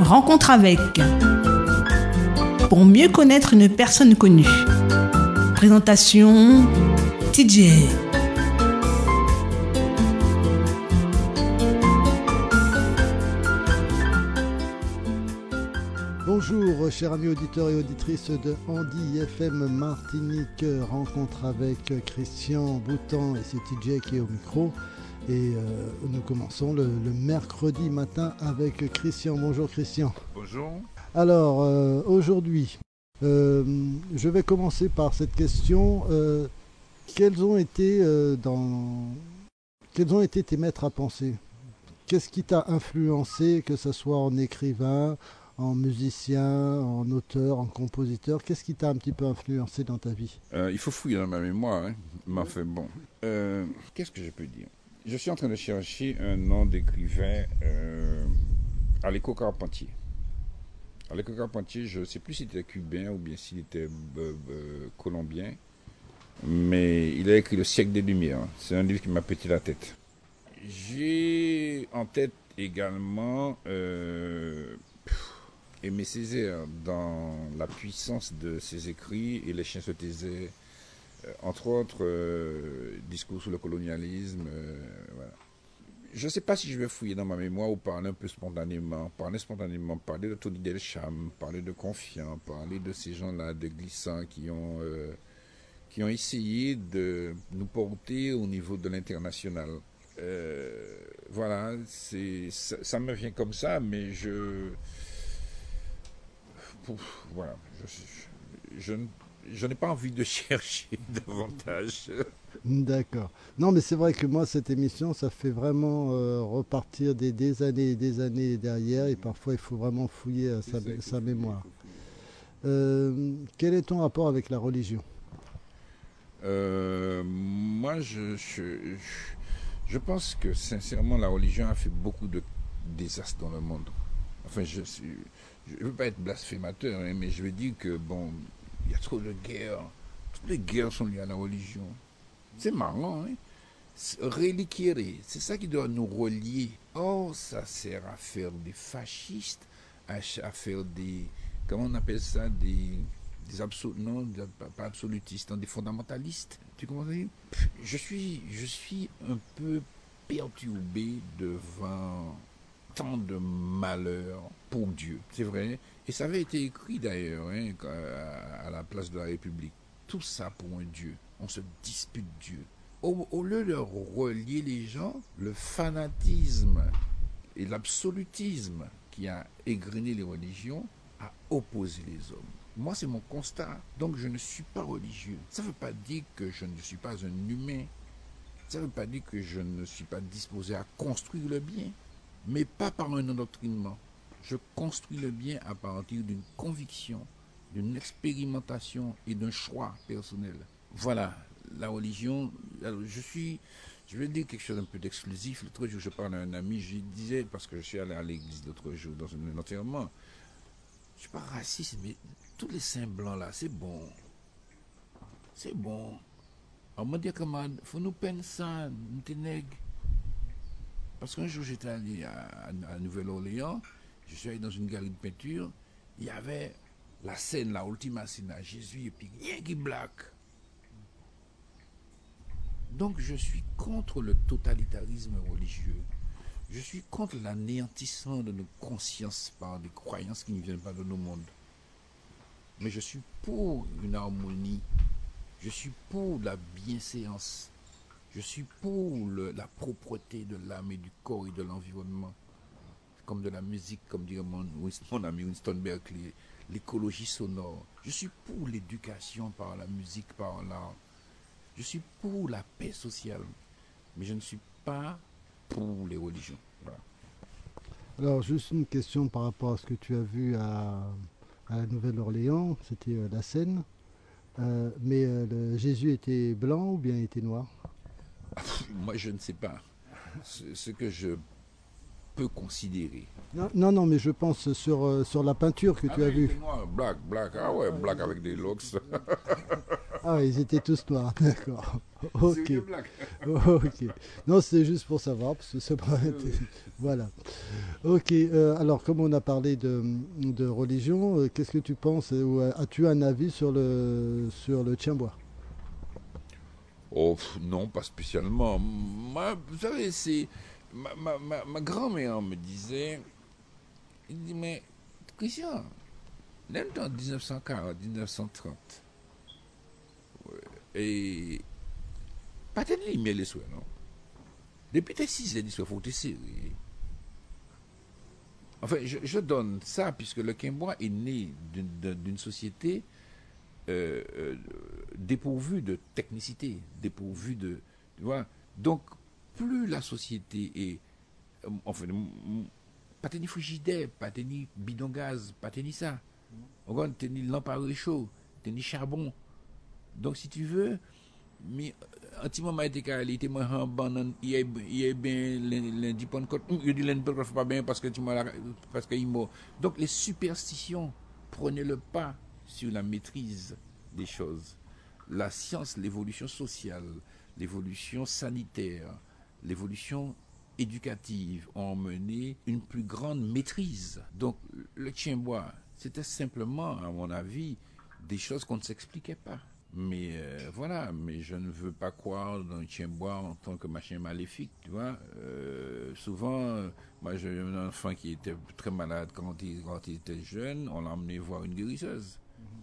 Rencontre avec. Pour mieux connaître une personne connue. Présentation TJ. Bonjour, chers amis auditeurs et auditrices de Andy FM Martinique. Rencontre avec Christian Boutan et c'est TJ qui est au micro. Et euh, nous commençons le, le mercredi matin avec Christian. Bonjour Christian. Bonjour. Alors euh, aujourd'hui, euh, je vais commencer par cette question. Quels ont été dans quels ont été tes maîtres à penser? Qu'est-ce qui t'a influencé, que ce soit en écrivain, en musicien, en auteur, en compositeur? Qu'est-ce qui t'a un petit peu influencé dans ta vie? Il faut fouiller dans ma mémoire. Hein. Mais enfin, bon. Qu'est-ce que je peux dire? Je suis en train de chercher un nom d'écrivain euh, Carpentier. À l'écho Carpentier, je ne sais plus s'il était cubain ou bien s'il était euh, euh, colombien. Mais il a écrit Le siècle des Lumières. C'est un livre qui m'a pété la tête. J'ai en tête également euh, Aimé Césaire dans la puissance de ses écrits et Les chiens se taisaient, entre autres, euh, Discours sur le colonialisme. euh. Je ne sais pas si je vais fouiller dans ma mémoire ou parler un peu spontanément, parler spontanément, parler de Tony Delcham, parler de Confiant, parler de ces gens-là, de glissants qui ont, euh, qui ont essayé de nous porter au niveau de l'international. Euh, voilà, ça, me vient comme ça, mais je voilà, je, je, je, je n'ai pas envie de chercher davantage. D'accord. Non, mais c'est vrai que moi, cette émission, ça fait vraiment euh, repartir des, des années et des années derrière, et parfois, il faut vraiment fouiller à sa, sa mémoire. Euh, quel est ton rapport avec la religion? Euh, moi, je, je, je pense que sincèrement, la religion a fait beaucoup de désastres dans le monde. Enfin, je suis, je ne veux pas être blasphémateur, hein, mais je veux dire que bon, il y a trop de guerres. Toutes les guerres sont liées à la religion. C'est marrant, hein? C'est Reliquierer, c'est ça qui doit nous relier. Oh, ça sert à faire des fascistes, à, faire des, comment on appelle ça, des, des non, pas, absolutistes, hein, des fondamentalistes. Tu comprends Je suis, je suis un peu perturbé devant tant de malheur pour Dieu, c'est vrai. Et ça avait été écrit d'ailleurs hein, à la place de la République. Tout ça pour un Dieu. On se dispute Dieu. Au, au lieu de relier les gens, le fanatisme et l'absolutisme qui a égrené les religions a opposé les hommes. Moi, c'est mon constat. Donc, je ne suis pas religieux. Ça ne veut pas dire que je ne suis pas un humain. Ça ne veut pas dire que je ne suis pas disposé à construire le bien, mais pas par un endoctrinement. Je construis le bien à partir d'une conviction, d'une expérimentation et d'un choix personnel. Voilà, la religion. je suis, je vais dire quelque chose d'un peu d'exclusif. L'autre jour, je parlais à un ami, je disais, parce que je suis allé à l'église l'autre jour dans un enterrement, je suis pas raciste, mais tous les saints blancs là, c'est bon. C'est bon. On m'a dit, camarade, faut nous peine ça, nous t'es nègres. Parce qu'un jour, j'étais allé à- à Nouvelle-Orléans, je suis allé dans une galerie de peinture, il y avait la scène, la ultima à Jésus, et puis rien qui black. Donc, je suis contre le totalitarisme religieux. Je suis contre l'anéantissement de nos consciences par des croyances qui ne viennent pas de nos mondes. Mais je suis pour une harmonie. Je suis pour la bienséance. Je suis pour la propreté de l'âme et du corps et de l'environnement. Comme de la musique, comme dirait mon, ami Winston Berkeley, l'écologie sonore. Je suis pour l'éducation par la musique, par l'art. Je suis pour la paix sociale. Mais je ne suis pas pour les religions. Voilà. Alors, juste une question par rapport à ce que tu as vu à, à la Nouvelle-Orléans, c'était euh, la Seine. Euh, mais euh, le Jésus était blanc ou bien était noir? Moi, je ne sais pas. Ce, ce que je peux considérer. non, non, non, mais je pense sur, euh, sur la peinture que tu as vue. Noir, black, black. Ah ouais, black avec des locks. Ah, ils étaient tous noirs, d'accord. Ok. Ok. Non, c'est juste pour savoir, parce que ça Voilà. Ok, euh, alors comme on a parlé de, de religion, euh, qu'est-ce que tu penses ou as-tu un avis sur le sur le tiens-bois Oh non, pas spécialement. Moi, vous savez, c'est ma, grand-mère me disait, il dit mais Christian, même en 1940, 1930, ouais, et pas tellement mais les souhaits, non? Depuis tes 6 ans, il faut te serrer. Enfin, je, donne ça puisque le Quimbois est né d'une société euh, euh, dépourvue de technicité, dépourvue de. Tu vois? Donc, plus la société est. euh, Enfin, pas tenir frigidaire, pas tenir bidon gaz, pas tenir ça. On tenir lampe à réchaud, tenir charbon. Donc, si tu veux, mais un petit moment qu'à était en banane il est il bien lundi Pentecôte il dit lundi pas bien parce que tu parce que il m'a donc les superstitions prenaient le pas sur la maîtrise des choses la science l'évolution sociale l'évolution sanitaire l'évolution éducative ont mené une plus grande maîtrise donc le tien-bois c'était simplement à mon avis des choses qu'on ne s'expliquait pas mais euh, voilà, mais je ne veux pas croire dans le chien-bois en tant que machin maléfique, tu vois. Euh, souvent, euh, moi j'ai un enfant qui était très malade quand il, quand il était jeune, on l'a emmené voir une guérisseuse.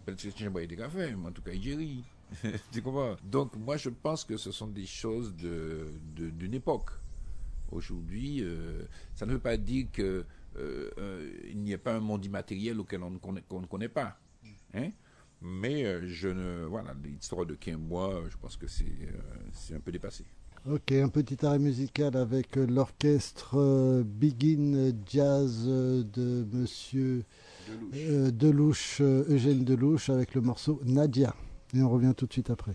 Parce que le chien-bois était café, mais en tout cas il guérit. tu comprends? Donc moi je pense que ce sont des choses de, de- d'une époque. Aujourd'hui, euh, ça ne veut pas dire que euh, euh, il n'y a pas un monde immatériel auquel on ne connaît, qu'on ne connaît pas. Hein? Mais je ne voilà l'histoire de Quimbois, euh, je pense que c'est c'est un peu dépassé. Ok, un petit arrêt musical avec l'orchestre Begin Jazz de Monsieur Delouche, Eugène Delouche, avec le morceau Nadia. Et on revient tout de suite après.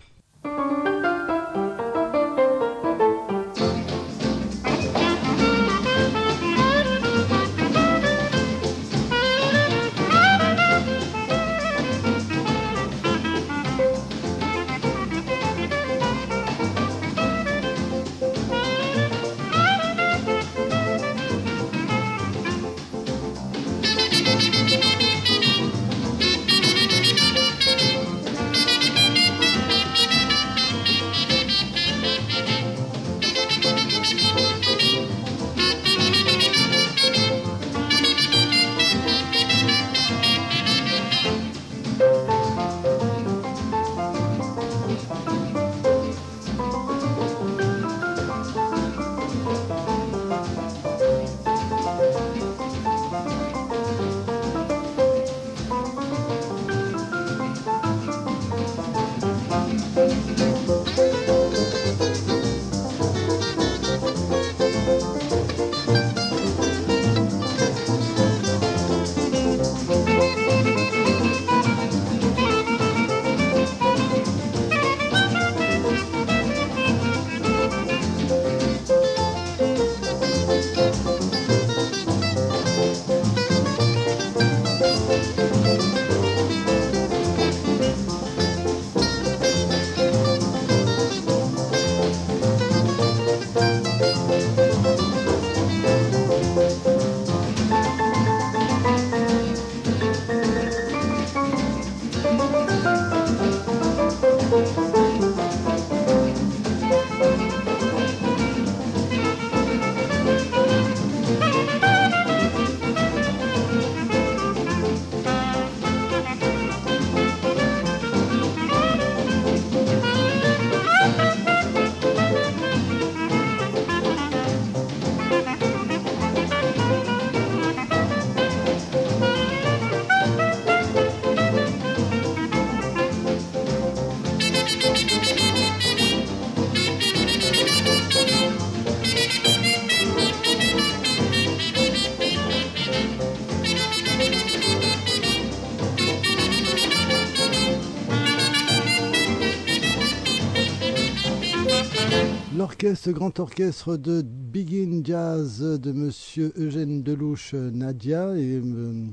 L'orchestre, grand orchestre de Begin Jazz de Monsieur Eugène Delouche Nadia et euh,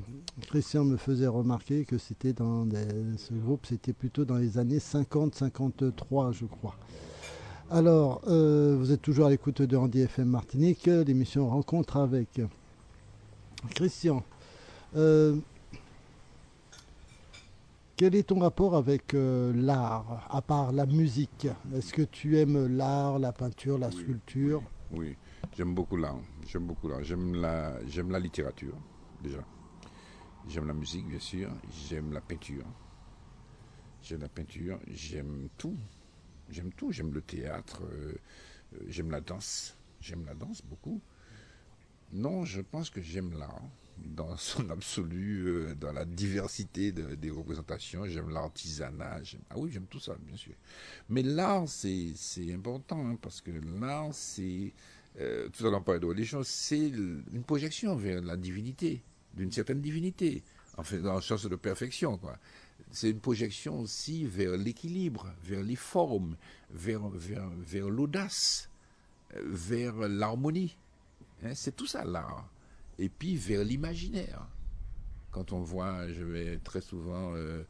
Christian me faisait remarquer que c'était dans ce groupe, c'était plutôt dans les années 50-53, je crois. Alors, euh, vous êtes toujours à l'écoute de Randy FM Martinique, l'émission Rencontre avec. Christian, euh, quel est ton rapport avec euh, l'art, à part la musique? Est-ce que tu aimes l'art, la peinture, la Oui, sculpture? Oui, j'aime beaucoup l'art. J'aime beaucoup l'art. J'aime la, j'aime la littérature, déjà. J'aime la musique, bien sûr. J'aime la peinture. J'aime la peinture. J'aime tout. J'aime tout. J'aime le théâtre. euh, euh, j'aime la danse. J'aime la danse beaucoup. Non, je pense que j'aime l'art dans son absolu, euh, dans la diversité de- des représentations. J'aime l'artisanat. Ah oui, j'aime tout ça, bien sûr. Mais l'art, c'est important, hein, parce que l'art, c'est, euh, tout à l'heure on parlait de religion, c'est une projection vers la divinité, d'une certaine divinité, en fait, dans le sens de perfection, quoi. C'est une projection aussi vers l'équilibre, vers les formes, vers, vers, vers l'audace, euh, vers l'harmonie. Hein, c'est tout ça l'art. Et puis vers l'imaginaire. Quand on voit, je vais très souvent euh,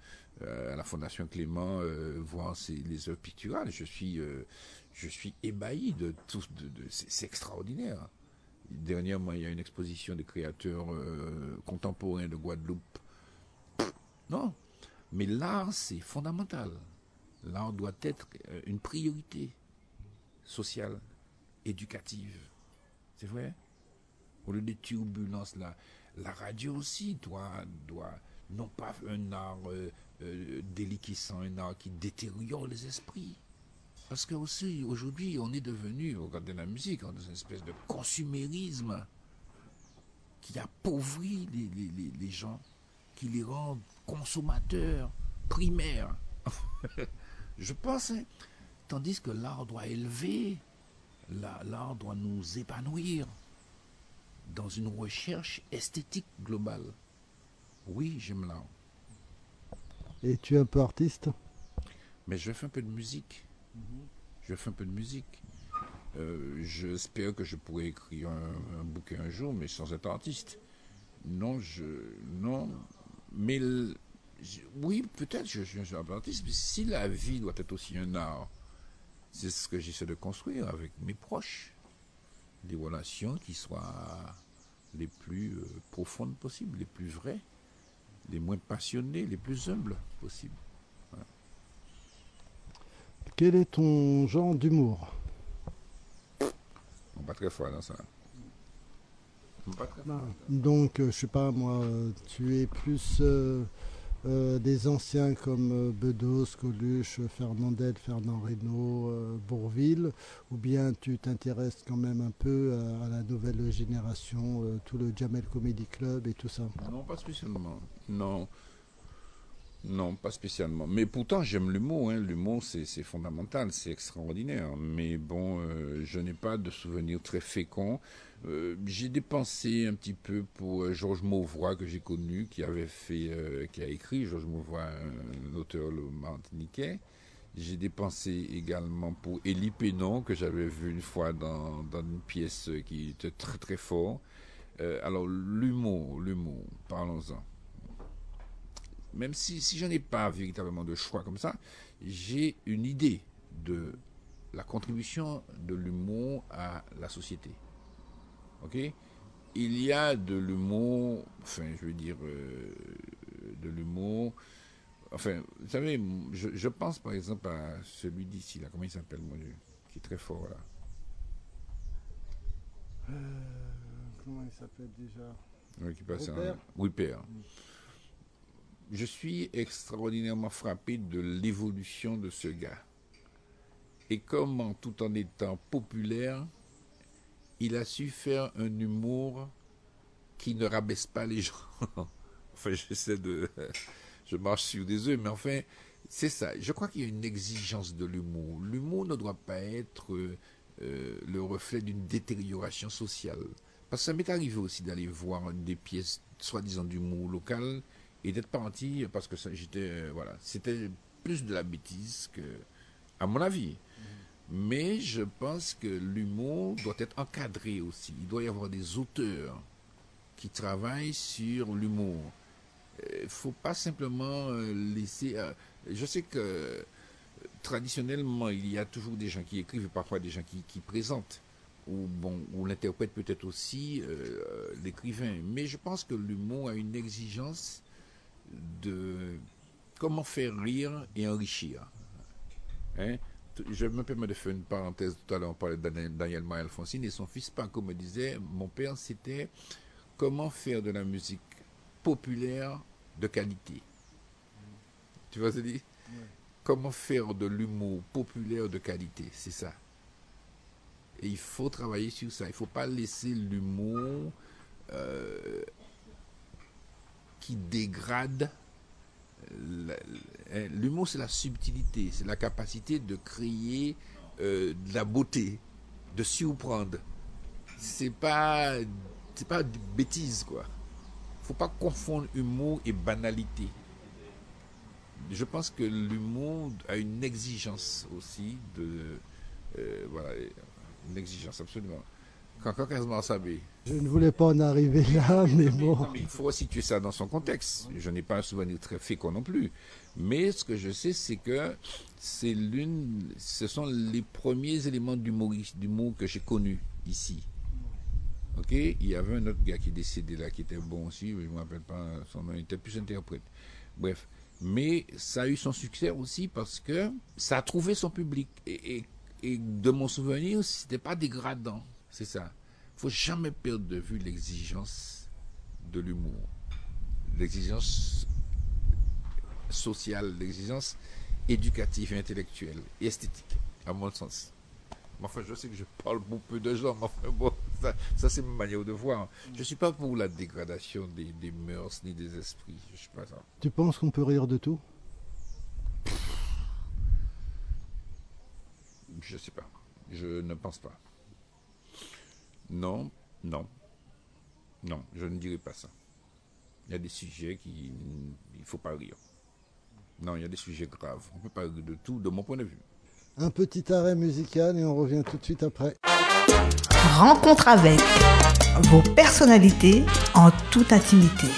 euh, à la Fondation Clément euh, voir les œuvres picturales, je suis, euh, je suis ébahi de tout. C'est extraordinaire. Dernièrement, il y a une exposition des créateurs contemporains de Guadeloupe. Non, mais l'art, c'est fondamental. L'art doit être une priorité sociale, éducative. C'est vrai? Au lieu des turbulences, la, la radio aussi doit, doit non pas un art euh, euh, déliquescent, un art qui détériore les esprits. Parce que aussi, aujourd'hui, on est devenu, regardez la musique, dans une espèce de consumérisme qui appauvrit les, les- les- les gens, qui les rend consommateurs primaires. Je pense, hein, tandis que l'art doit élever, la- l'art doit nous épanouir dans une recherche esthétique globale. Oui, j'aime l'art, Et tu es un peu artiste? Mais je fais un peu de musique. Je fais un peu de musique. Euh, J'espère que je pourrai écrire un, un bouquin un jour, mais sans être artiste. Non, je. Non. Mais. le- je- oui, peut-être je, je suis un peu artiste, mais si la vie doit être aussi un art, c'est ce que j'essaie de construire avec mes proches. Des relations qui soient les plus euh, profondes possibles, les plus vraies, les moins passionnées, les plus humbles possibles. Quel est ton genre d'humour? Pas très fort dans ça. On pas très fort. Donc, euh, je sais pas moi, euh, tu es plus euh, euh, des anciens comme euh, Bedos, Coluche, Fernandel, Fernand Reynaud, euh, Bourville, ou bien tu t'intéresses quand même un peu à, la nouvelle génération, tout le Jamel Comedy Club et tout ça? Non, pas spécialement. Non. Non, pas spécialement. Mais pourtant, j'aime l'humour. Hein. L'humour, c'est fondamental, c'est extraordinaire. Mais bon, euh, je n'ai pas de souvenirs très féconds. Euh, j'ai dépensé un petit peu pour euh, Georges Mauvroy, que j'ai connu, qui avait fait, qui a écrit, Georges Mauvroy, un, auteur le martiniquais. J'ai dépensé également pour Élie Pénon, que j'avais vu une fois dans, dans une pièce qui était très très fort. Alors, l'humour, l'humour, parlons-en. Même si, si je n'ai pas véritablement de choix comme ça, j'ai une idée de la contribution de l'humour à la société. Ok? Il y a de l'humour, enfin, je veux dire, euh, de l'humour. Enfin, vous savez, je, je pense par exemple à celui d'ici, là, comment il s'appelle, mon Dieu, qui est très fort, là. Comment il s'appelle déjà? Oui, qui passe Rupert? en- Oui, père. Je suis extraordinairement frappé de l'évolution de ce gars. Et comment, tout en étant populaire, il a su faire un humour qui ne rabaisse pas les gens. enfin, j'essaie de. Je marche sur des œufs, mais enfin, c'est ça. Je crois qu'il y a une exigence de l'humour. L'humour ne doit pas être euh, euh, le reflet d'une détérioration sociale. Parce que ça m'est arrivé aussi d'aller voir des pièces soi-disant d'humour local et d'être parti parce que j'étais euh, voilà, c'était plus de la bêtise que, à mon avis. Mais je pense que l'humour doit être encadré aussi. Il doit y avoir des auteurs qui travaillent sur l'humour. Il ne faut pas simplement euh, laisser. euh, je sais que euh, traditionnellement, il y a toujours des gens qui écrivent et parfois des gens qui, présentent. ou bon, ou l'interprète peut-être aussi euh, l'écrivain. Mais je pense que l'humour a une exigence de comment faire rire et enrichir. Hein? Je me permets de faire une parenthèse. Tout à l'heure, on parlait de Daniel Alphonsine et son fils Paco me disait Mon père, c'était comment faire de la musique populaire de qualité. Tu vois ce que je dis Comment faire de l'humour populaire de qualité? C'est ça. Et il faut travailler sur ça. Il ne faut pas laisser l'humour euh, qui dégrade. Hein, l'humour, c'est la subtilité, c'est la capacité de créer euh, de la beauté, de surprendre. C'est pas, c'est pas de bêtise, quoi. Faut pas confondre humour et banalité. Je pense que l'humour a une exigence aussi de, euh, voilà, une exigence, absolument. Je ne voulais pas en arriver là, mais bon. il faut situer ça dans son contexte. Je n'ai pas un souvenir très fécond non plus. Mais ce que je sais, c'est que c'est l'une, ce sont les premiers éléments d'humour que j'ai connus ici. Ok, il y avait un autre gars qui est décédé là, qui était bon aussi, je ne me rappelle pas son nom, il était plus interprète. Bref, mais ça a eu son succès aussi parce que ça a trouvé son public. et et de mon souvenir, c'était pas dégradant. C'est ça. Il faut jamais perdre de vue l'exigence de l'humour, l'exigence sociale, l'exigence éducative intellectuelle et esthétique, à mon sens. Enfin, je sais que je parle beaucoup peu de gens, mais enfin, bon, ça, c'est ma manière de voir. Je ne suis pas pour la dégradation des, des, mœurs ni des esprits. Je suis pas ça. Tu penses qu'on peut rire de tout? Je ne sais pas. Je ne pense pas. Non, non. Non, je ne dirais pas ça. Il y a des sujets qui. Il ne faut pas rire. Non, il y a des sujets graves. On ne peut pas rire de tout, de mon point de vue. Un petit arrêt musical et on revient tout de suite après. Rencontre avec vos personnalités en toute intimité.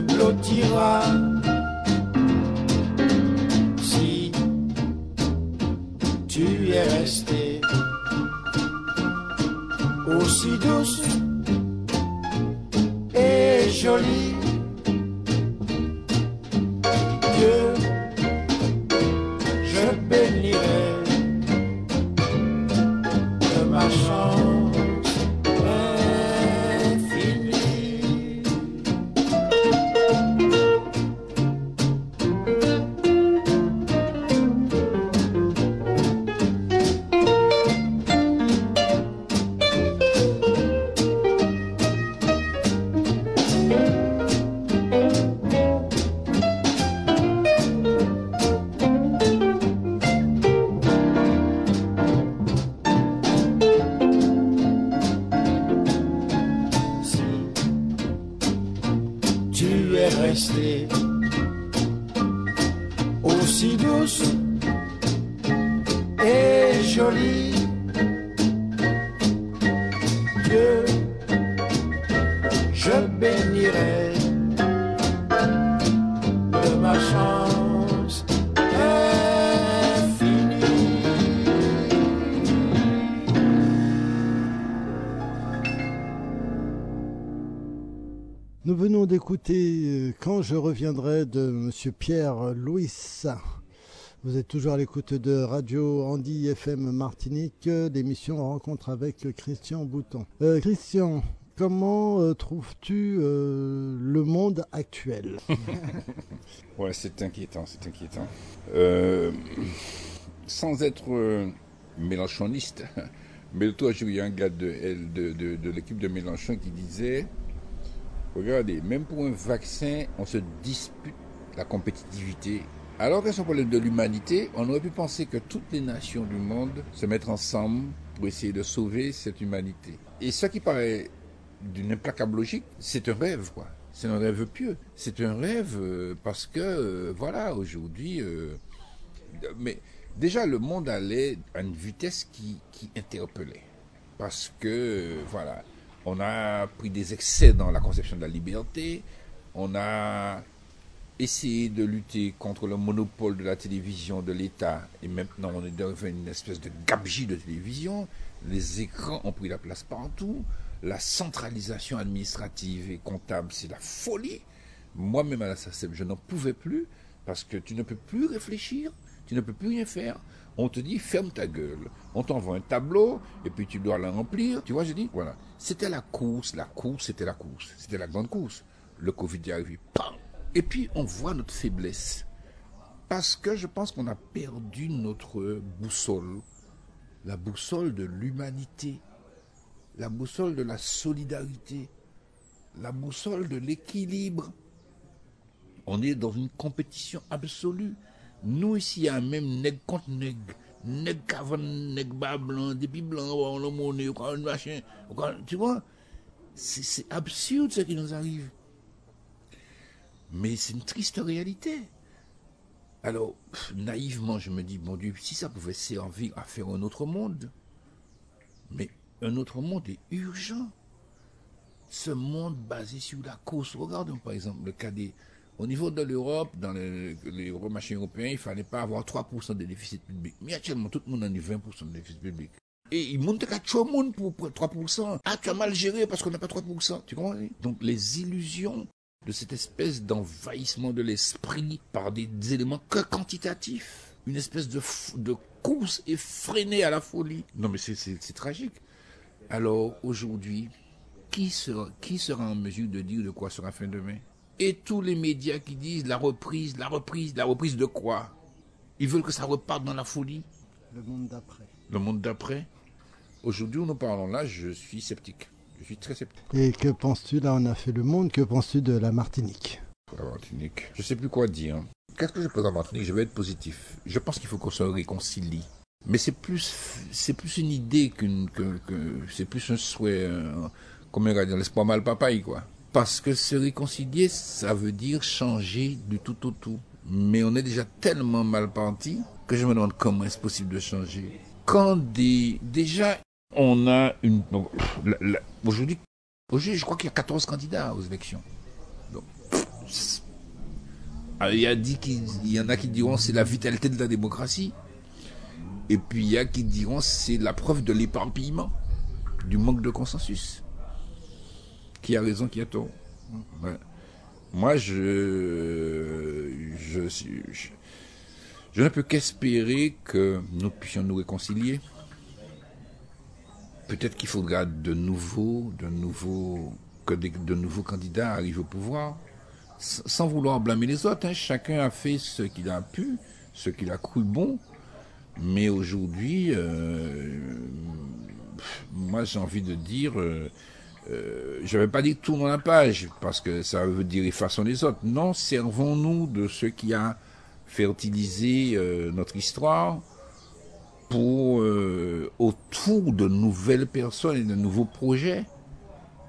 blottira. Si tu es resté aussi douce Reviendrai de Monsieur Pierre Louis. Vous êtes toujours à l'écoute de Radio Andy FM Martinique, l'émission Rencontre avec Christian Bouton. Euh, Christian, comment euh, trouves-tu euh, le monde actuel? Ouais, c'est inquiétant, c'est inquiétant. Sans être mélanchoniste, mais il y a un gars de, de, de, de l'équipe de Mélenchon qui disait Regardez, même pour un vaccin, on se dispute la compétitivité. Alors que le problème de l'humanité, on aurait pu penser que toutes les nations du monde se mettent ensemble pour essayer de sauver cette humanité. Et ce qui paraît d'une implacable logique, c'est un rêve, quoi. C'est un rêve pieux. C'est un rêve euh, parce que, euh, voilà, aujourd'hui, euh, mais déjà le monde allait à une vitesse qui, qui interpellait. Parce que, voilà, on a pris des excès dans la conception de la liberté, on a essayé de lutter contre le monopole de la télévision de l'État, et maintenant on est devenu une espèce de gabegie de télévision, les écrans ont pris la place partout, la centralisation administrative et comptable, c'est la folie. Moi-même à la SACEM, je n'en pouvais plus, parce que tu ne peux plus réfléchir, tu ne peux plus rien faire. On te dit ferme ta gueule. On t'envoie un tableau et puis tu dois le remplir. Tu vois, je dis voilà. C'était la course, la course, c'était la course, c'était la grande course. Le Covid est arrivé. Et puis on voit notre faiblesse parce que je pense qu'on a perdu notre boussole, la boussole de l'humanité, la boussole de la solidarité, la boussole de l'équilibre. On est dans une compétition absolue. Nous, ici, a même nègre contre nègre. Nègre avant nègre bas blanc, depuis blanc, on le monnaie, on machin. Tu vois, c'est absurde ce qui nous arrive. Mais c'est une triste réalité. Alors, naïvement, je me dis, mon Dieu, si ça pouvait servir à faire un autre monde. Mais un autre monde est urgent. Ce monde basé sur la course. Regardons par exemple le cas des, au niveau de l'Europe, dans les, les marchés européens, il ne fallait pas avoir 3% de déficit public. Mais actuellement, tout le monde a eu 20% de déficit public. Et il monte qu'à tout le monde pour 3%. Ah, tu as mal géré parce qu'on n'a pas 3%. Tu comprends? Donc les illusions de cette espèce d'envahissement de l'esprit par des éléments que quantitatifs. Une espèce de, de course effrénée à la folie. Non mais c'est tragique. Alors aujourd'hui, qui sera, qui sera en mesure de dire de quoi sera fin demain? Et tous les médias qui disent la reprise, la reprise, la reprise de quoi? Ils veulent que ça reparte dans la folie Le monde d'après. Le monde d'après Aujourd'hui, où nous parlons là, je suis sceptique. Je suis très sceptique. Et que penses-tu, là on a fait le monde, que penses-tu de la Martinique? La Martinique. Je sais plus quoi dire. Qu'est-ce que je pense à Martinique? Je vais être positif. Je pense qu'il faut qu'on se réconcilie. Mais c'est plus, c'est plus une idée qu'une, que, que c'est plus un souhait, euh, comme on dire, l'espoir mal papaye, quoi. Parce que se réconcilier, ça veut dire changer du tout au tout. Mais on est déjà tellement mal parti que je me demande comment est-ce possible de changer. Quand des, déjà, on a une, aujourd'hui, aujourd'hui, je crois qu'il y a 14 candidats aux élections. Donc, alors, il y a dit qu'il il y en a qui diront c'est la vitalité de la démocratie. Et puis il y a qui diront c'est la preuve de l'éparpillement, du manque de consensus. Qui a raison, qui a tort. Moi, je, ne peux qu'espérer que nous puissions nous réconcilier. Peut-être qu'il faudra de nouveaux, de nouveaux, que de nouveaux candidats arrivent au pouvoir, sans vouloir blâmer les autres. hein. Chacun a fait ce qu'il a pu, ce qu'il a cru bon. Mais aujourd'hui, euh, moi j'ai envie de dire, euh, euh, je ne vais pas dire tournons la page, parce que ça veut dire effaçons les autres. Non, servons-nous de ce qui a fertilisé euh, notre histoire pour, euh, autour de nouvelles personnes et de nouveaux projets,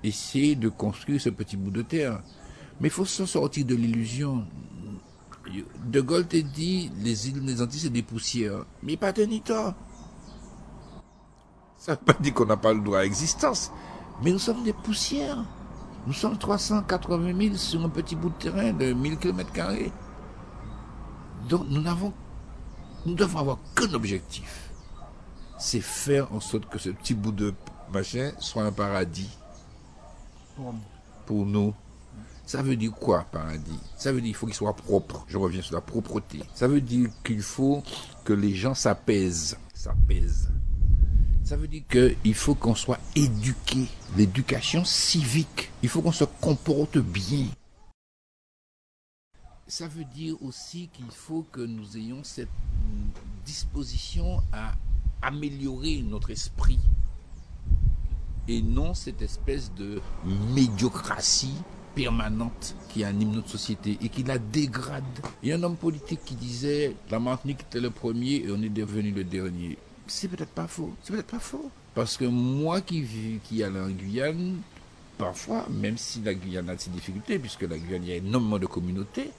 essayer de construire ce petit bout de terre. Mais il faut se sortir de l'illusion. De Gaulle t'a dit, les îles des Antilles, c'est des poussières. Mais pas de Nita. Ça ne veut pas dire qu'on n'a pas le droit à l'existence. Mais nous sommes des poussières. Nous sommes 380 000 sur un petit bout de terrain de 1000 km. Donc nous n'avons, nous devons avoir qu'un objectif. C'est faire en sorte que ce petit bout de machin soit un paradis Pour nous. pour nous. Ça veut dire quoi, paradis? Ça veut dire qu'il faut qu'il soit propre. Je reviens sur la propreté. Ça veut dire qu'il faut que les gens s'apaisent. S'apaisent. Ça veut dire qu'il faut qu'on soit éduqué. L'éducation civique. Il faut qu'on se comporte bien. Ça veut dire aussi qu'il faut que nous ayons cette disposition à améliorer notre esprit et non cette espèce de médiocratie permanente qui anime notre société et qui la dégrade. Il y a un homme politique qui disait la Martinique était le premier et on est devenu le dernier. C'est peut-être pas faux. C'est peut-être pas faux. Parce que moi qui qui allais en Guyane, parfois, même si la Guyane a ses difficultés, puisque la Guyane, a énormément de communautés,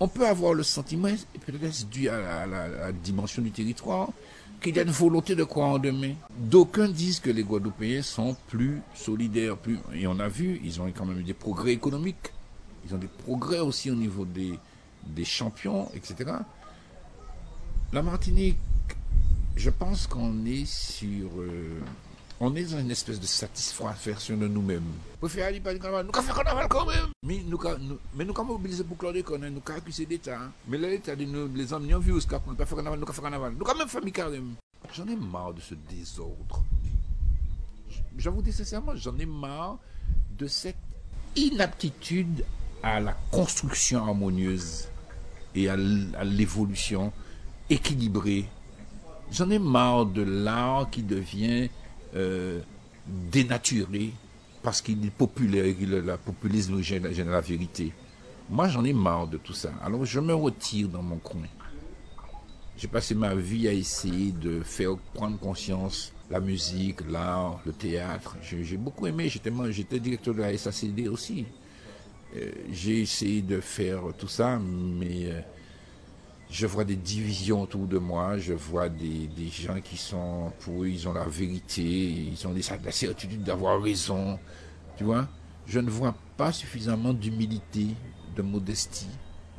on peut avoir le sentiment, peut-être dû à la dimension du territoire, qu'il y a une volonté de croire en demain. D'aucuns disent que les Guadeloupéens sont plus solidaires, plus, et on a vu, ils ont quand même eu des progrès économiques, ils ont des progrès aussi au niveau des, des champions, etc. La Martinique, je pense qu'on est sur... Euh, on est dans une espèce de satisfaction de nous-mêmes. Pour faire aller par le carnaval, nous avons fait carnaval quand même. Mais nous, nous, mais nous avons mobilisé pour Claude qu'on nous avons d'État. Hein. Mais l'État dit, nous, les hommes, nous ont vu ce qu'on ne pas faire carnaval, nous avons fait carnaval. Nous avons même fait carême. J'en ai marre de ce désordre. J'avoue sincèrement, j'en ai marre de cette inaptitude à la construction harmonieuse et à l'évolution équilibrée. J'en ai marre de l'art qui devient euh, dénaturé parce qu'il est populaire, la populisme gêne la vérité. Moi, j'en ai marre de tout ça. Alors, je me retire dans mon coin. J'ai passé ma vie à essayer de faire prendre conscience la musique, l'art, le théâtre. J'ai beaucoup aimé. J'étais directeur de la SACD aussi. Euh, j'ai essayé de faire tout ça, mais euh, je vois des divisions autour de moi, je vois des, gens qui sont, pour eux, ils ont la vérité, ils ont des, la certitude d'avoir raison, tu vois. Je ne vois pas suffisamment d'humilité, de modestie.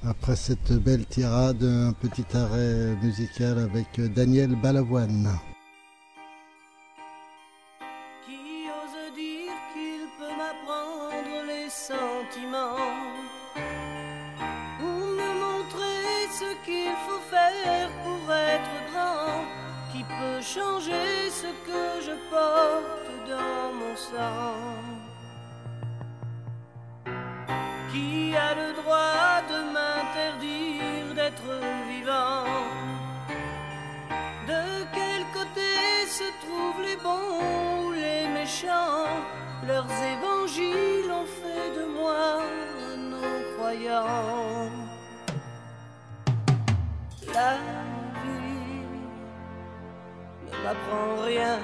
Après cette belle tirade, un petit arrêt musical avec Daniel Balavoine. Changer ce que je porte dans mon sang. Qui a le droit de m'interdire d'être vivant? De quel côté se trouvent les bons ou les méchants? Leurs évangiles ont fait de moi un non-croyant ne m'apprend rien.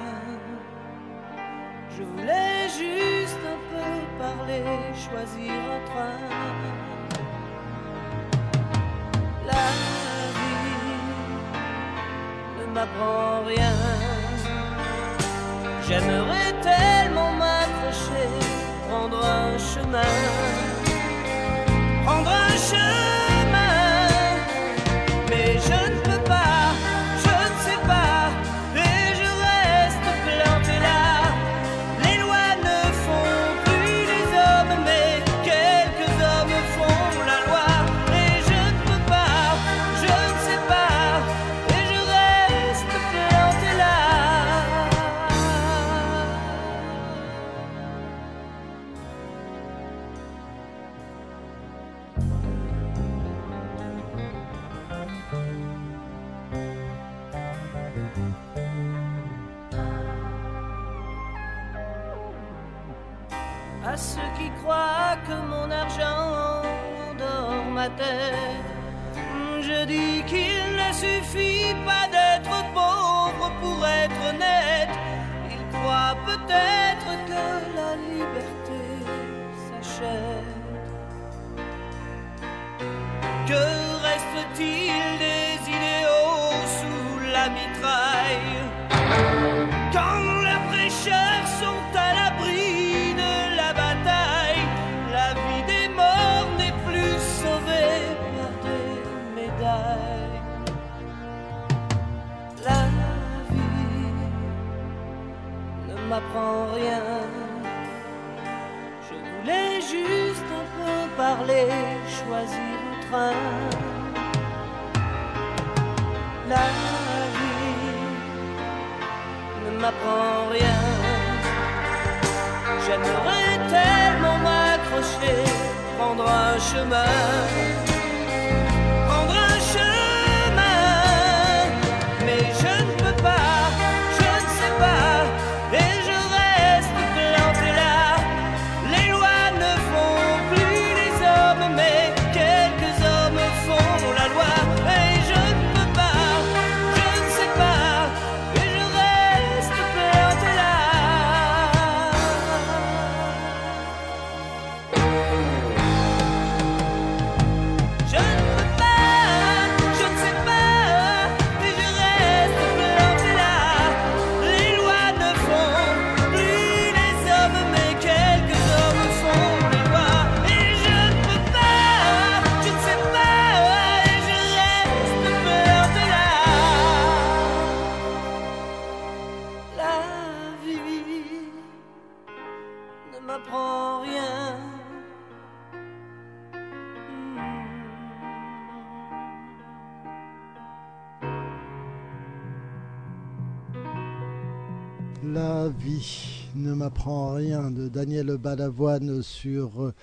Je voulais juste un peu parler, choisir un train. La vie ne m'apprend rien. J'aimerais tellement m'accrocher, prendre un chemin, peut-être que la liberté s'achète. Que reste-t-il des idéaux sous la mitraille? Je voulais juste un peu parler, choisir un train. La vie ne m'apprend rien. J'aimerais tellement m'accrocher, prendre un chemin. M'apprend rien de Daniel Balavoine sur euh,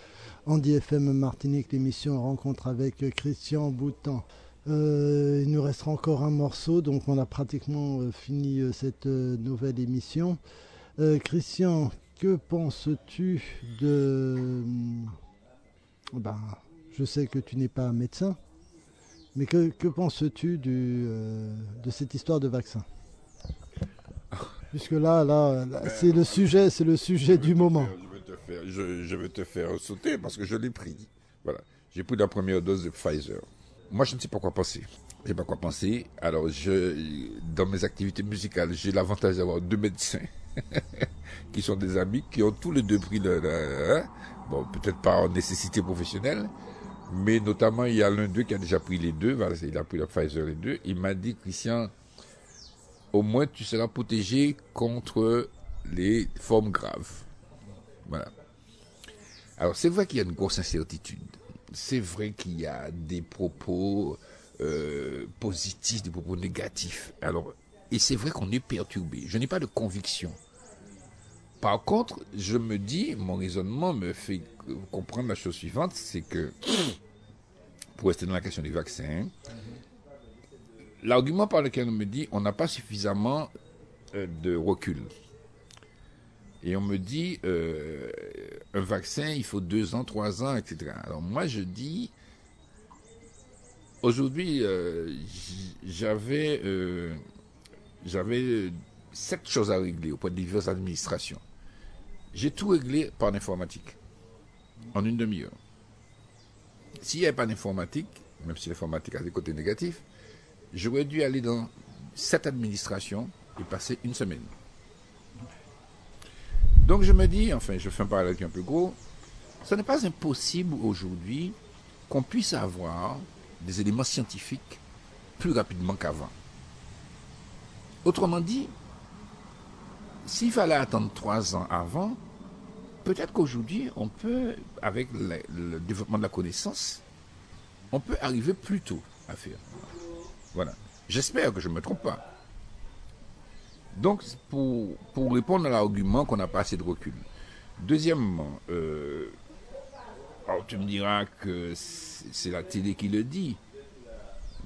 Andy FM Martinique, l'émission Rencontre avec Christian Boutan. Euh, il nous restera encore un morceau, donc on a pratiquement euh, fini cette nouvelle émission. Christian, que penses-tu de... Ben, je sais que tu n'es pas médecin, mais que, que penses-tu de cette histoire de vaccin? Puisque là, là, c'est le sujet, c'est le sujet du moment. je, vais te faire sauter parce que je l'ai pris. Voilà. J'ai pris la première dose de Pfizer. Moi, je ne sais pas quoi penser. Je sais pas quoi penser. Alors, je, dans mes activités musicales, j'ai l'avantage d'avoir deux médecins qui sont des amis, qui ont tous les deux pris le, hein. bon, peut-être pas en nécessité professionnelle, mais notamment, il y a l'un d'eux qui a déjà pris les deux. Voilà, il a pris la Pfizer les deux. Il m'a dit, Christian, au moins tu seras protégé contre les formes graves. Voilà. Alors c'est vrai qu'il y a une grosse incertitude. C'est vrai qu'il y a des propos euh, positifs, des propos négatifs. Alors, et c'est vrai qu'on est perturbé. Je n'ai pas de conviction. Par contre, je me dis, mon raisonnement me fait comprendre la chose suivante, c'est que, pour rester dans la question du vaccin, l'argument par lequel on me dit on n'a pas suffisamment euh, de recul. Et on me dit euh, un vaccin, il faut deux ans, trois ans, etc. Alors moi je dis aujourd'hui euh, j'avais sept choses à régler auprès de diverses administrations. J'ai tout réglé par l'informatique en une demi-heure. S'il n'y avait pas d'informatique, même si l'informatique a des côtés négatifs, j'aurais dû aller dans cette administration et passer une semaine. Donc je me dis, enfin je fais un parallèle qui est un peu gros, ce n'est pas impossible aujourd'hui qu'on puisse avoir des éléments scientifiques plus rapidement qu'avant. Autrement dit, s'il fallait attendre trois ans avant, peut-être qu'aujourd'hui, on peut, avec le, le, développement de la connaissance, on peut arriver plus tôt à faire. Voilà. J'espère que je ne me trompe pas. Donc, pour, répondre à l'argument qu'on n'a pas assez de recul. Deuxièmement, euh, alors tu me diras que c'est la télé qui le dit,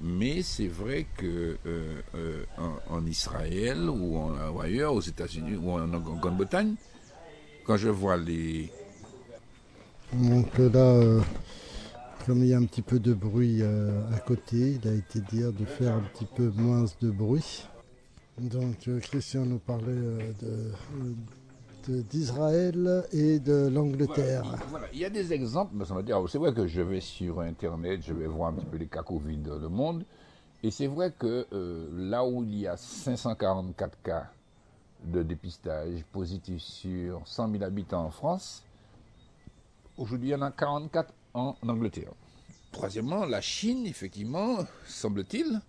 mais c'est vrai que euh, euh, en, Israël ou, en, ailleurs, aux États-Unis ou en, Grande-Bretagne, quand je vois les... Donc là, comme il y a un petit peu de bruit euh, à côté, il a été dit de faire un petit peu moins de bruit. Donc euh, Christian nous parlait euh, d'Israël et de l'Angleterre. Il y a des exemples, c'est vrai que je vais sur Internet, je vais voir un petit peu les cas Covid dans le monde, et c'est vrai que là où il y a 544 cas de dépistage positifs sur 100 000 habitants en France, aujourd'hui il y en a 44 en Angleterre. Troisièmement, la Chine, effectivement, semble-t-il,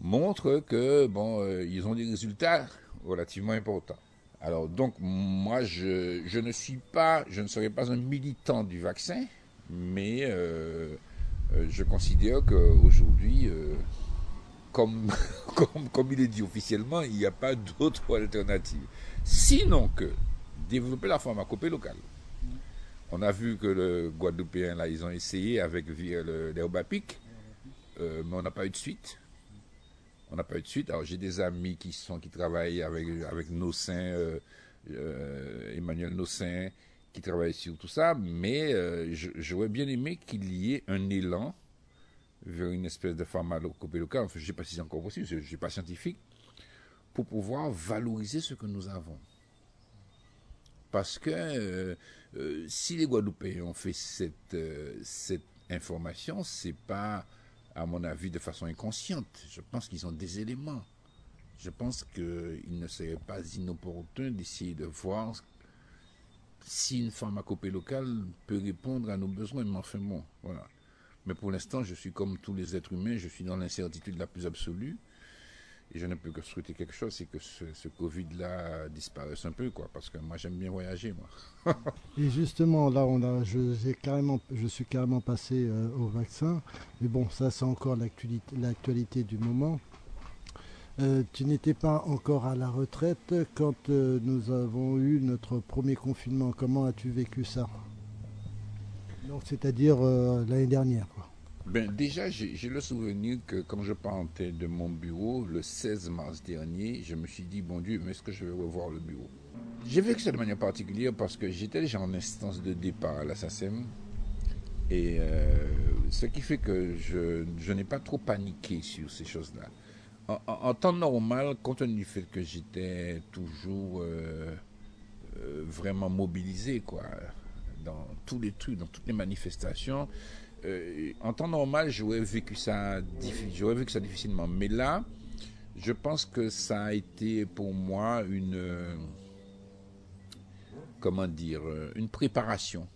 montre que euh, ils ont des résultats relativement importants. Alors donc moi je, je, ne suis pas, je ne serai pas un militant du vaccin, Mais euh, euh, je considère qu'aujourd'hui, euh, comme, comme, comme il est dit officiellement, il n'y a pas d'autre alternative. Sinon que développer la pharmacopée locale. On a vu que le Guadeloupéen, là, ils ont essayé avec via le- euh, mais on n'a pas eu de suite. On n'a pas eu de suite. Alors j'ai des amis qui sont qui travaillent avec avec Nossin, euh, euh, Emmanuel Nossin, qui travaille sur tout ça, mais j'aurais bien aimé qu'il y ait un élan vers une espèce de pharmacopée locale. Enfin, je ne sais pas si c'est encore possible, je ne suis pas scientifique, pour pouvoir valoriser ce que nous avons. Parce que euh, euh, si les Guadeloupéens ont fait cette, euh, cette information, c'est pas, à mon avis, de façon inconsciente. Je pense qu'ils ont des éléments. Je pense qu'il ne serait pas inopportun d'essayer de voir si une pharmacopée locale peut répondre à nos besoins. Mais voilà. Mais pour l'instant, je suis comme tous les êtres humains, je suis dans l'incertitude la plus absolue. Et je ne peux que souhaiter quelque chose, c'est que ce, Covid-là disparaisse un peu, quoi. Parce que moi, j'aime bien voyager, moi. Et justement, là, on a, je, carrément, je suis carrément passé euh, au vaccin. Mais bon, ça, c'est encore l'actualité, du moment. Euh, tu n'étais pas encore à la retraite quand euh, nous avons eu notre premier confinement. Comment as-tu vécu ça? Donc, c'est-à-dire l'année dernière, quoi. Ben, déjà, j'ai le souvenir que quand je partais de mon bureau, le 16 mars dernier, je me suis dit, bon Dieu, mais est-ce que je vais revoir le bureau? J'ai vécu ça de manière particulière parce que j'étais déjà en instance de départ à la SACEM. Et euh, ce qui fait que je, n'ai pas trop paniqué sur ces choses-là. En temps normal, compte tenu du fait que j'étais toujours euh, euh, vraiment mobilisé, quoi, dans tous les trucs, dans toutes les manifestations, euh, en temps normal, j'aurais vécu ça, j'aurais vécu ça difficilement. Mais là, je pense que ça a été pour moi une, euh, comment dire, euh, une préparation,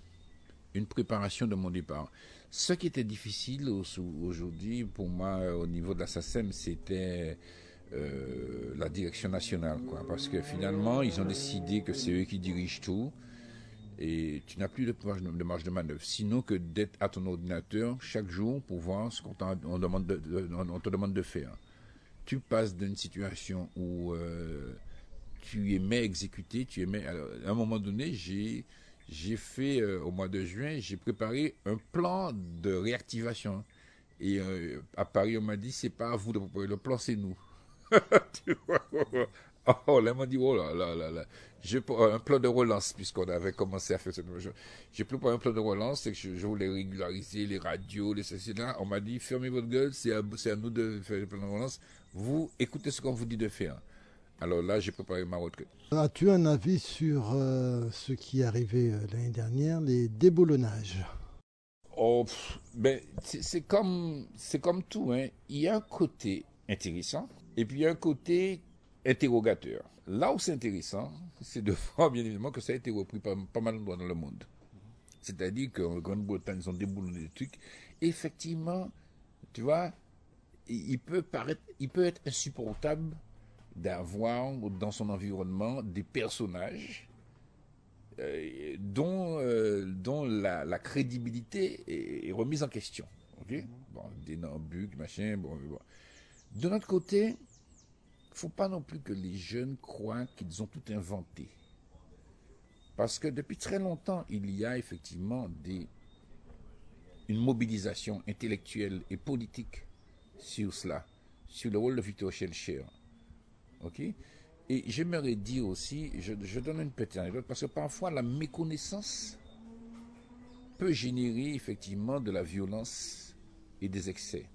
une préparation de mon départ. Ce qui était difficile au- aujourd'hui pour moi au niveau de la SACEM, c'était la direction nationale, quoi, parce que finalement, ils ont décidé que c'est eux qui dirigent tout et tu n'as plus de marge de, manœuvre, sinon que d'être à ton ordinateur chaque jour pour voir ce qu'on te demande de faire. Tu passes d'une situation où euh, tu aimais exécuter, tu aimais. à un moment donné, j'ai j'ai fait euh, au mois de juin, j'ai préparé un plan de réactivation. Et euh, à Paris, on m'a dit c'est pas à vous de préparer le plan, c'est nous. Tu vois Oh, là, on m'a dit, oh là là là là. J'ai un plan de relance, puisqu'on avait commencé à faire cette chose. J'ai plus pas un plan de relance, c'est que je, je voulais régulariser les radios, les ceci, là. On m'a dit, fermez votre gueule, c'est à, nous de faire le plan de relance. Vous écoutez ce qu'on vous dit de faire. Alors là, j'ai préparé ma retraite. As-tu un avis sur euh, ce qui est arrivé euh, l'année dernière, les déboulonnages? Oh, pff, ben, c'est c'est comme, c'est comme tout, hein. Il y a un côté intéressant, et puis il y a un côté interrogateur. Là où c'est intéressant, c'est de voir, bien évidemment, que ça a été repris par pas mal d'endroits dans le monde. C'est-à-dire qu'en Grande-Bretagne, ils ont déboulonné des trucs. Effectivement, tu vois, il peut paraître, il peut être insupportable d'avoir dans son environnement des personnages euh, dont, euh, dont la, crédibilité est, est remise en question. ok? Bon, des nambucs, machin, bon, bon. De notre côté, faut pas non plus que les jeunes croient qu'ils ont tout inventé. Parce que depuis très longtemps, il y a effectivement une mobilisation intellectuelle et politique sur cela, sur le rôle de Victor Schellcher. OK? Et j'aimerais dire aussi, je, je donne une petite anecdote, parce que parfois la méconnaissance peut générer effectivement de la violence et des excès.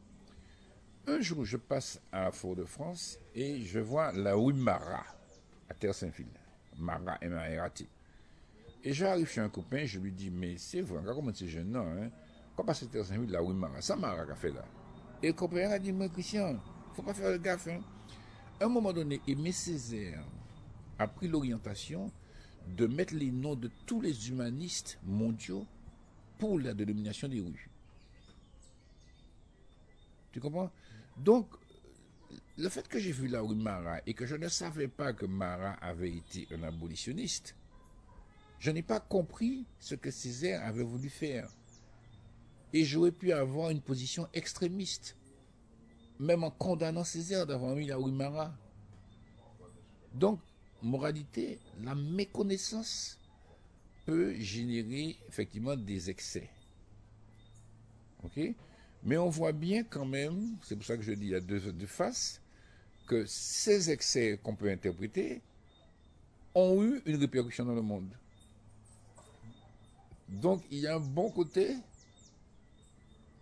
Un jour, je passe à Fort-de-France et je vois la rue Marat, à Terre-Saint-Ville. Marat, M-A-R-A-T. Et j'arrive chez un copain, je lui dis, mais c'est vrai, regarde comment c'est jeune, non, hein? Quand passe à Terre-Saint-Ville, la rue Marat, ça Marat qu'a fait là? Et le copain a dit, moi, Christian, faut pas faire le gaffe, hein? À un moment donné, Aimé Césaire a pris l'orientation de mettre les noms de tous les humanistes mondiaux pour la dénomination des rues. Tu comprends? Donc, le fait que j'ai vu la rue et que je ne savais pas que Marat avait été un abolitionniste, je n'ai pas compris ce que Césaire avait voulu faire. Et j'aurais pu avoir une position extrémiste, même en condamnant Césaire d'avoir mis la Ouimara. Donc, moralité, la méconnaissance peut générer effectivement des excès. OK? Mais on voit bien quand même, c'est pour ça que je dis il y a deux, faces, que ces excès qu'on peut interpréter ont eu une répercussion dans le monde. Donc il y a un bon côté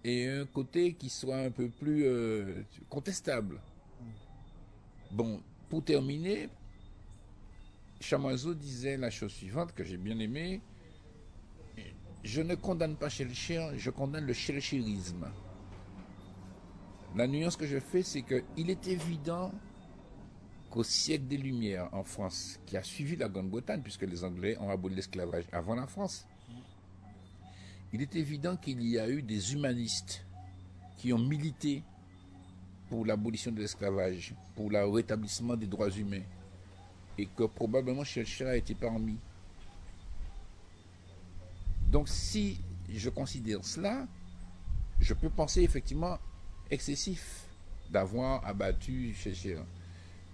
et un côté qui soit un peu plus euh, contestable. Bon, pour terminer, Chamoiseau disait la chose suivante que j'ai bien aimée. Je ne condamne pas je condamne le Shelcherisme. La nuance que je fais, c'est qu'il est évident qu'au siècle des Lumières en France, qui a suivi la Grande-Bretagne, puisque les Anglais ont aboli l'esclavage avant la France, il est évident qu'il y a eu des humanistes qui ont milité pour l'abolition de l'esclavage, pour le rétablissement des droits humains, et que probablement Shelcher a été parmi. Donc si je considère cela, je peux penser effectivement excessif d'avoir abattu Shelcher.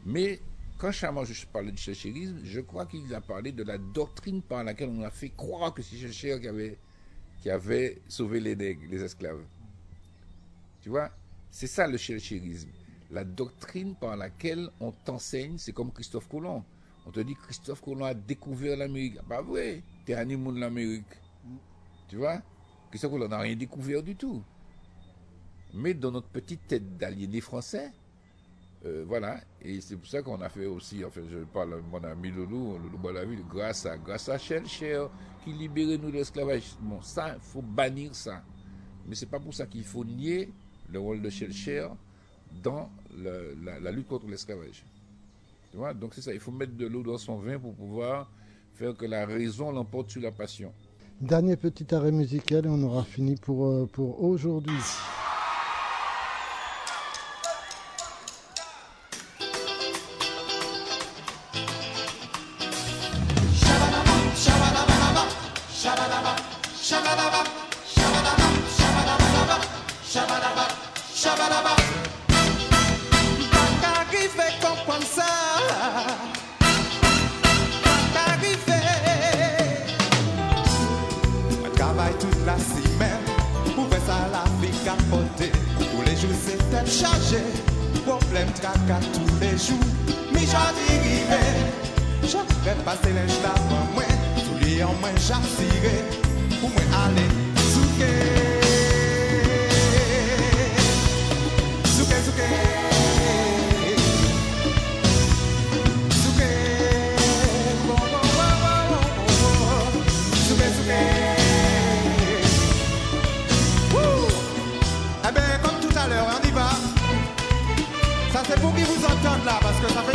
Mais quand Chaman je parlais du Shelcherisme, je crois qu'il a parlé de la doctrine par laquelle on a fait croire que c'est Shelcher qui avait, qui avait sauvé les nègres, les esclaves. Tu vois, c'est ça le Shelcherisme. La doctrine par laquelle on t'enseigne, c'est comme Christophe Colomb. On te dit Christophe Colomb a découvert l'Amérique. Ah, Pas vrai, t'es animal de l'Amérique. Tu vois Christophe Colomb n'a rien découvert du tout. Mais dans notre petite tête d'aliénés français, euh, voilà, et c'est pour ça qu'on a fait aussi, en fait, je parle de mon ami Loulou, Loulou Balaville, grâce à, grâce à Shelcher, qui libérait nous de l'esclavage. Bon, ça, il faut bannir ça. Mais c'est pas pour ça qu'il faut nier le rôle de Shelcher dans la, la lutte contre l'esclavage. Tu vois, donc c'est ça, il faut mettre de l'eau dans son vin pour pouvoir faire que la raison l'emporte sur la passion. Dernier petit arrêt musical et on aura fini pour, euh, pour aujourd'hui.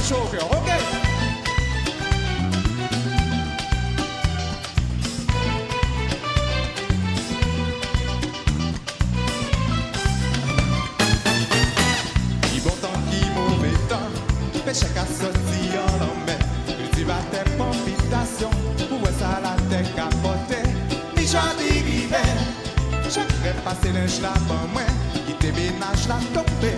Chaud au cœur. Ok. Qui bon temps, qui mauvais temps, péché qu'à sortir en l'emmène. Cultive tes palpitations, pour voir ça la tête. Ni j'en dérivé, je vais passer l'âge là pour moi, qui te ménage la tomber,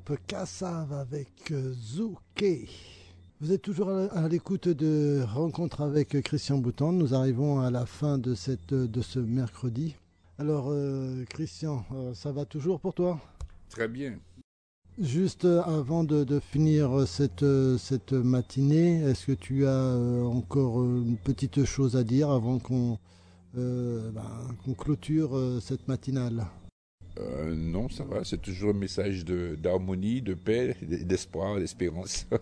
groupe Kassav avec euh, Zouké. Vous êtes toujours à l'écoute de Rencontre avec Christian Boutan. Nous arrivons à la fin de, cette, de ce mercredi. Alors, euh, Christian, euh, ça va toujours pour toi? Très bien. Juste avant de, de finir cette, cette matinée, est-ce que tu as encore une petite chose à dire avant qu'on euh, ben, clôture cette matinale? Euh, non, ça va. C'est toujours un message de- d'harmonie, de, paix, d'espoir, d'espérance.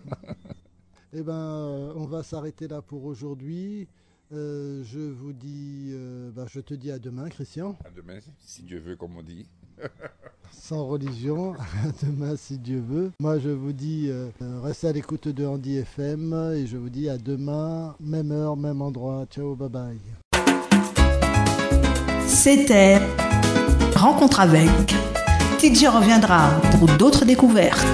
Eh ben, euh, on va s'arrêter là pour aujourd'hui. Euh, je vous dis, euh, ben, je te dis à demain, Christian. à demain, si Dieu veut, comme on dit. Sans religion, à demain si Dieu veut. Moi, je vous dis, restez à l'écoute de Andy FM et je vous dis à demain, même heure, même endroit. Ciao, bye bye. C'était Rencontre avec. TJ reviendra pour d'autres découvertes.